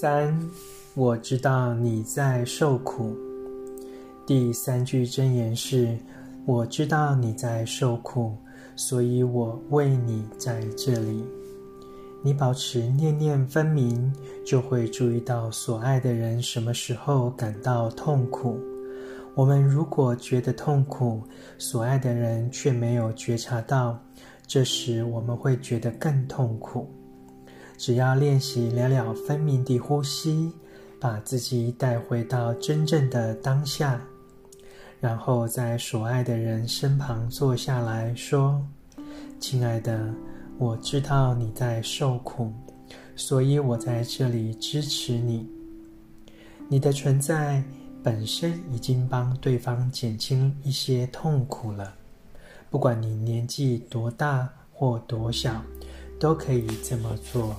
三，我知道你在受苦。第三句真言是：我知道你在受苦，所以我为你在这里。你保持念念分明，就会注意到所爱的人什么时候感到痛苦。我们如果觉得痛苦，所爱的人却没有觉察到，这时我们会觉得更痛苦。只要练习了了分明的呼吸，把自己带回到真正的当下，然后在所爱的人身旁坐下来说：“亲爱的。”我知道你在受苦，所以我在这里支持你。你的存在本身已经帮对方减轻一些痛苦了。不管你年纪多大或多小，都可以这么做。